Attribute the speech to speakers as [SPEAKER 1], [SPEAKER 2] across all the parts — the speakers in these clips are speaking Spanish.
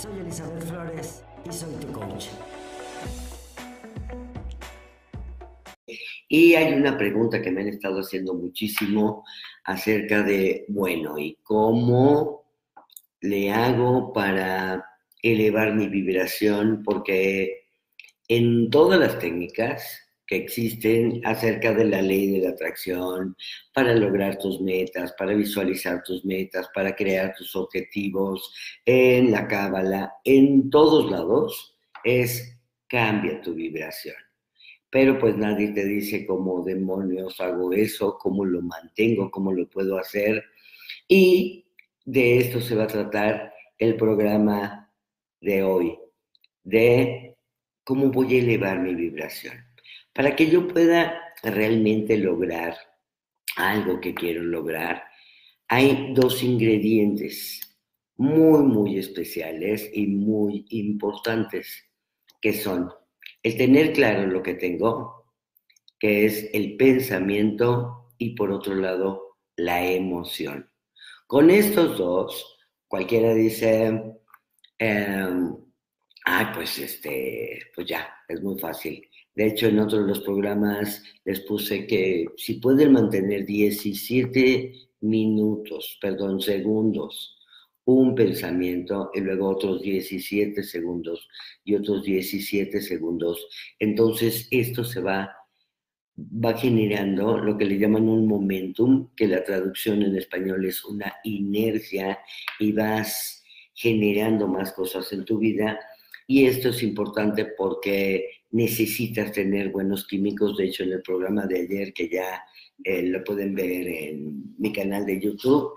[SPEAKER 1] Soy Elizabeth Flores y soy tu coach.
[SPEAKER 2] Y hay una pregunta que me han estado haciendo muchísimo acerca de, bueno, ¿y cómo le hago para elevar mi vibración? Porque en todas las técnicas que existen acerca de la ley de la atracción, para lograr tus metas, para visualizar tus metas, para crear tus objetivos, en la cábala, en todos lados, es cambia tu vibración. Pero pues nadie te dice cómo demonios hago eso, cómo lo mantengo, cómo lo puedo hacer. Y de esto se va a tratar el programa de hoy, de cómo voy a elevar mi vibración. Para que yo pueda realmente lograr algo que quiero lograr, hay dos ingredientes muy, muy especiales y muy importantes, que son el tener claro lo que tengo, que es el pensamiento y por otro lado la emoción. Con estos dos, cualquiera dice, ah, pues este, pues ya, es muy fácil. De hecho, en otro de los programas les puse que si pueden mantener 17 minutos, perdón, segundos, un pensamiento y luego otros 17 segundos y otros 17 segundos, entonces esto se va va generando lo que le llaman un momentum, que la traducción en español es una inercia y vas generando más cosas en tu vida. Y esto es importante porque necesitas tener buenos químicos. De hecho, en el programa de ayer, que ya eh, lo pueden ver en mi canal de YouTube,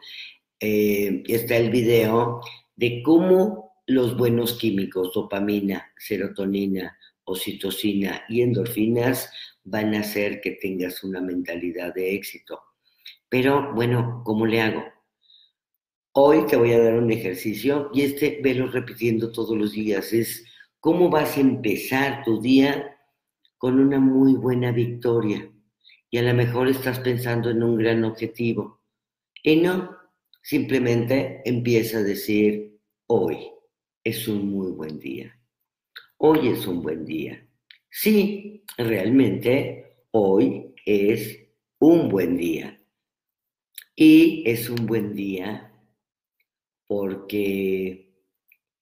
[SPEAKER 2] eh, está el video de cómo los buenos químicos, dopamina, serotonina, oxitocina y endorfinas, van a hacer que tengas una mentalidad de éxito. Pero bueno, ¿cómo le hago? Hoy te voy a dar un ejercicio y este velo repitiendo todos los días. Es cómo vas a empezar tu día con una muy buena victoria. Y a lo mejor estás pensando en un gran objetivo. Y no, simplemente empieza a decir, hoy es un muy buen día. Hoy es un buen día. Sí, realmente hoy es un buen día. Y es un buen día porque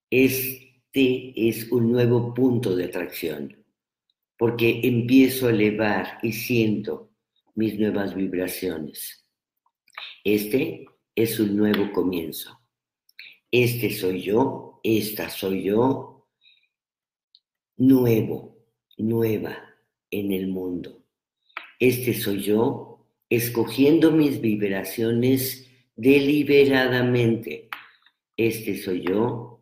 [SPEAKER 2] es este es un nuevo punto de atracción, porque empiezo a elevar y siento mis nuevas vibraciones. Este es un nuevo comienzo. Este soy yo, esta soy yo, nuevo, nueva en el mundo. Este soy yo, escogiendo mis vibraciones deliberadamente. Este soy yo,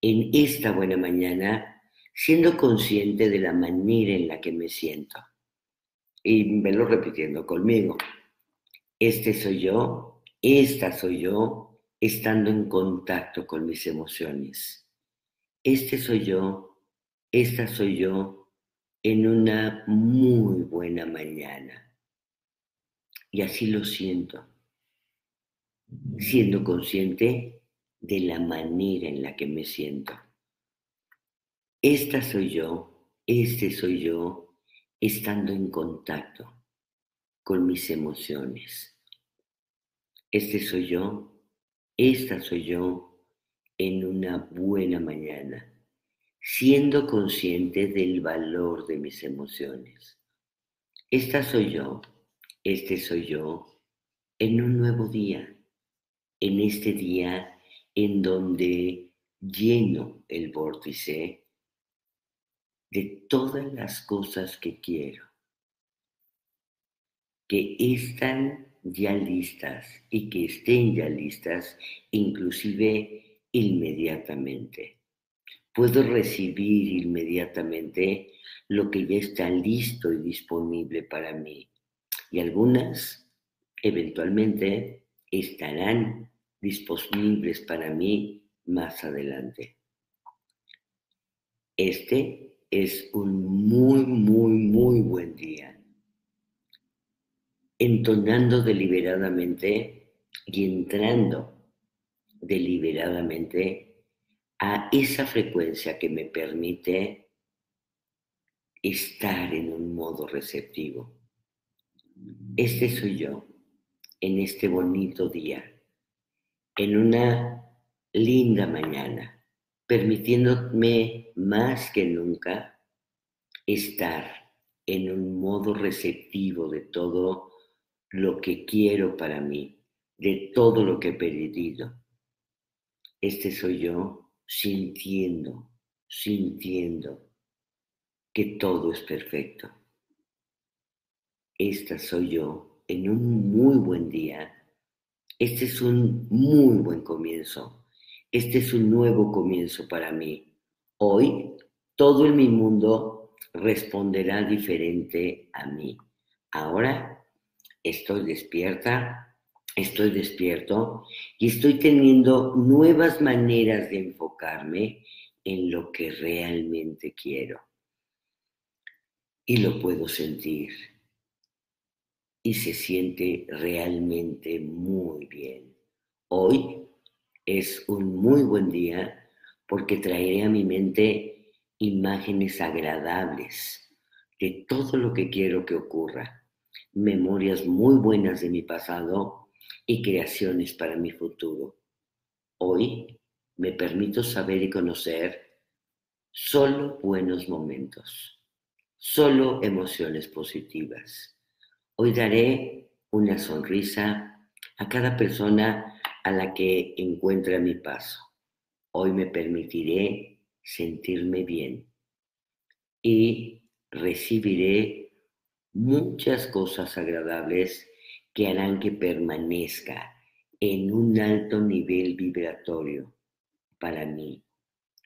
[SPEAKER 2] en esta buena mañana siendo consciente de la manera en la que me siento. Y lo repitiendo conmigo. Este soy yo, esta soy yo, estando en contacto con mis emociones. Este soy yo, esta soy yo, en una muy buena mañana. Y así lo siento, siendo consciente de la manera en la que me siento. Esta soy yo, este soy yo, estando en contacto con mis emociones. Este soy yo, esta soy yo en una buena mañana, siendo consciente del valor de mis emociones. Esta soy yo, este soy yo en un nuevo día, en este día en donde lleno el vórtice de todas las cosas que quiero, que están ya listas y que estén ya listas inclusive inmediatamente. Puedo recibir inmediatamente lo que ya está listo y disponible para mí. Y algunas eventualmente estarán disponibles para mí más adelante. Este es un muy, muy, muy buen día. Entonando deliberadamente y entrando deliberadamente a esa frecuencia que me permite estar en un modo receptivo. Este soy yo en este bonito día, en una linda mañana, permitiéndome más que nunca estar en un modo receptivo de todo lo que quiero para mí, de todo lo que he perdido. Este soy yo sintiendo, sintiendo que todo es perfecto. Esta soy yo en un muy buen día. Este es un muy buen comienzo. Este es un nuevo comienzo para mí. Hoy todo en mi mundo responderá diferente a mí. Ahora estoy despierta, estoy despierto y estoy teniendo nuevas maneras de enfocarme en lo que realmente quiero. Y lo puedo sentir y se siente realmente muy bien. Hoy es un muy buen día porque traeré a mi mente imágenes agradables de todo lo que quiero que ocurra, memorias muy buenas de mi pasado y creaciones para mi futuro. Hoy me permito saber y conocer solo buenos momentos, solo emociones positivas Hoy daré una sonrisa a cada persona a la que encuentre a mi paso. Hoy me permitiré sentirme bien y recibiré muchas cosas agradables que harán que permanezca en un alto nivel vibratorio para mí.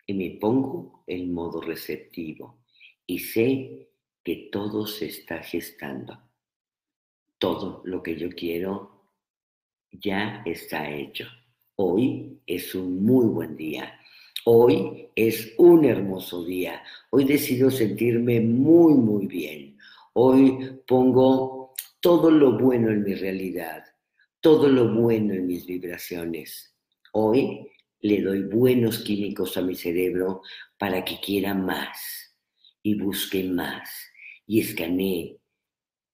[SPEAKER 2] Y me pongo en modo receptivo y sé que todo se está gestando todo lo que yo quiero ya está hecho. Hoy es un muy buen día. Hoy es un hermoso día. Hoy decido sentirme muy, muy bien. Hoy pongo todo lo bueno en mi realidad, todo lo bueno en mis vibraciones. Hoy le doy buenos químicos a mi cerebro para que quiera más y busque más y escanee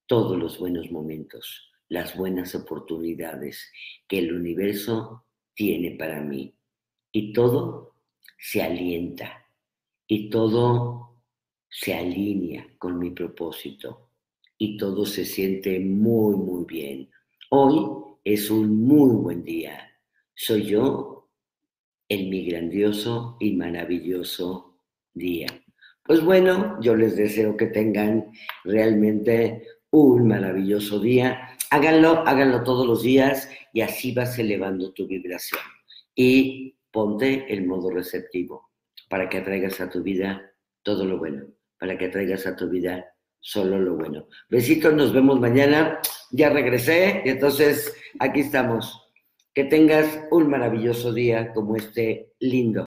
[SPEAKER 2] todos los buenos momentos, las buenas oportunidades que el universo tiene para mí. Y todo se alienta y todo se alinea con mi propósito y todo se siente muy, muy bien. Hoy es un muy buen día. Soy yo en mi grandioso y maravilloso día. Pues bueno, yo les deseo que tengan realmente un maravilloso día. Háganlo, háganlo todos los días y así vas elevando tu vibración. Y ponte el modo receptivo para que atraigas a tu vida todo lo bueno, para que atraigas a tu vida solo lo bueno. Besitos, nos vemos mañana. Ya regresé y entonces aquí estamos. Que tengas un maravilloso día como este lindo.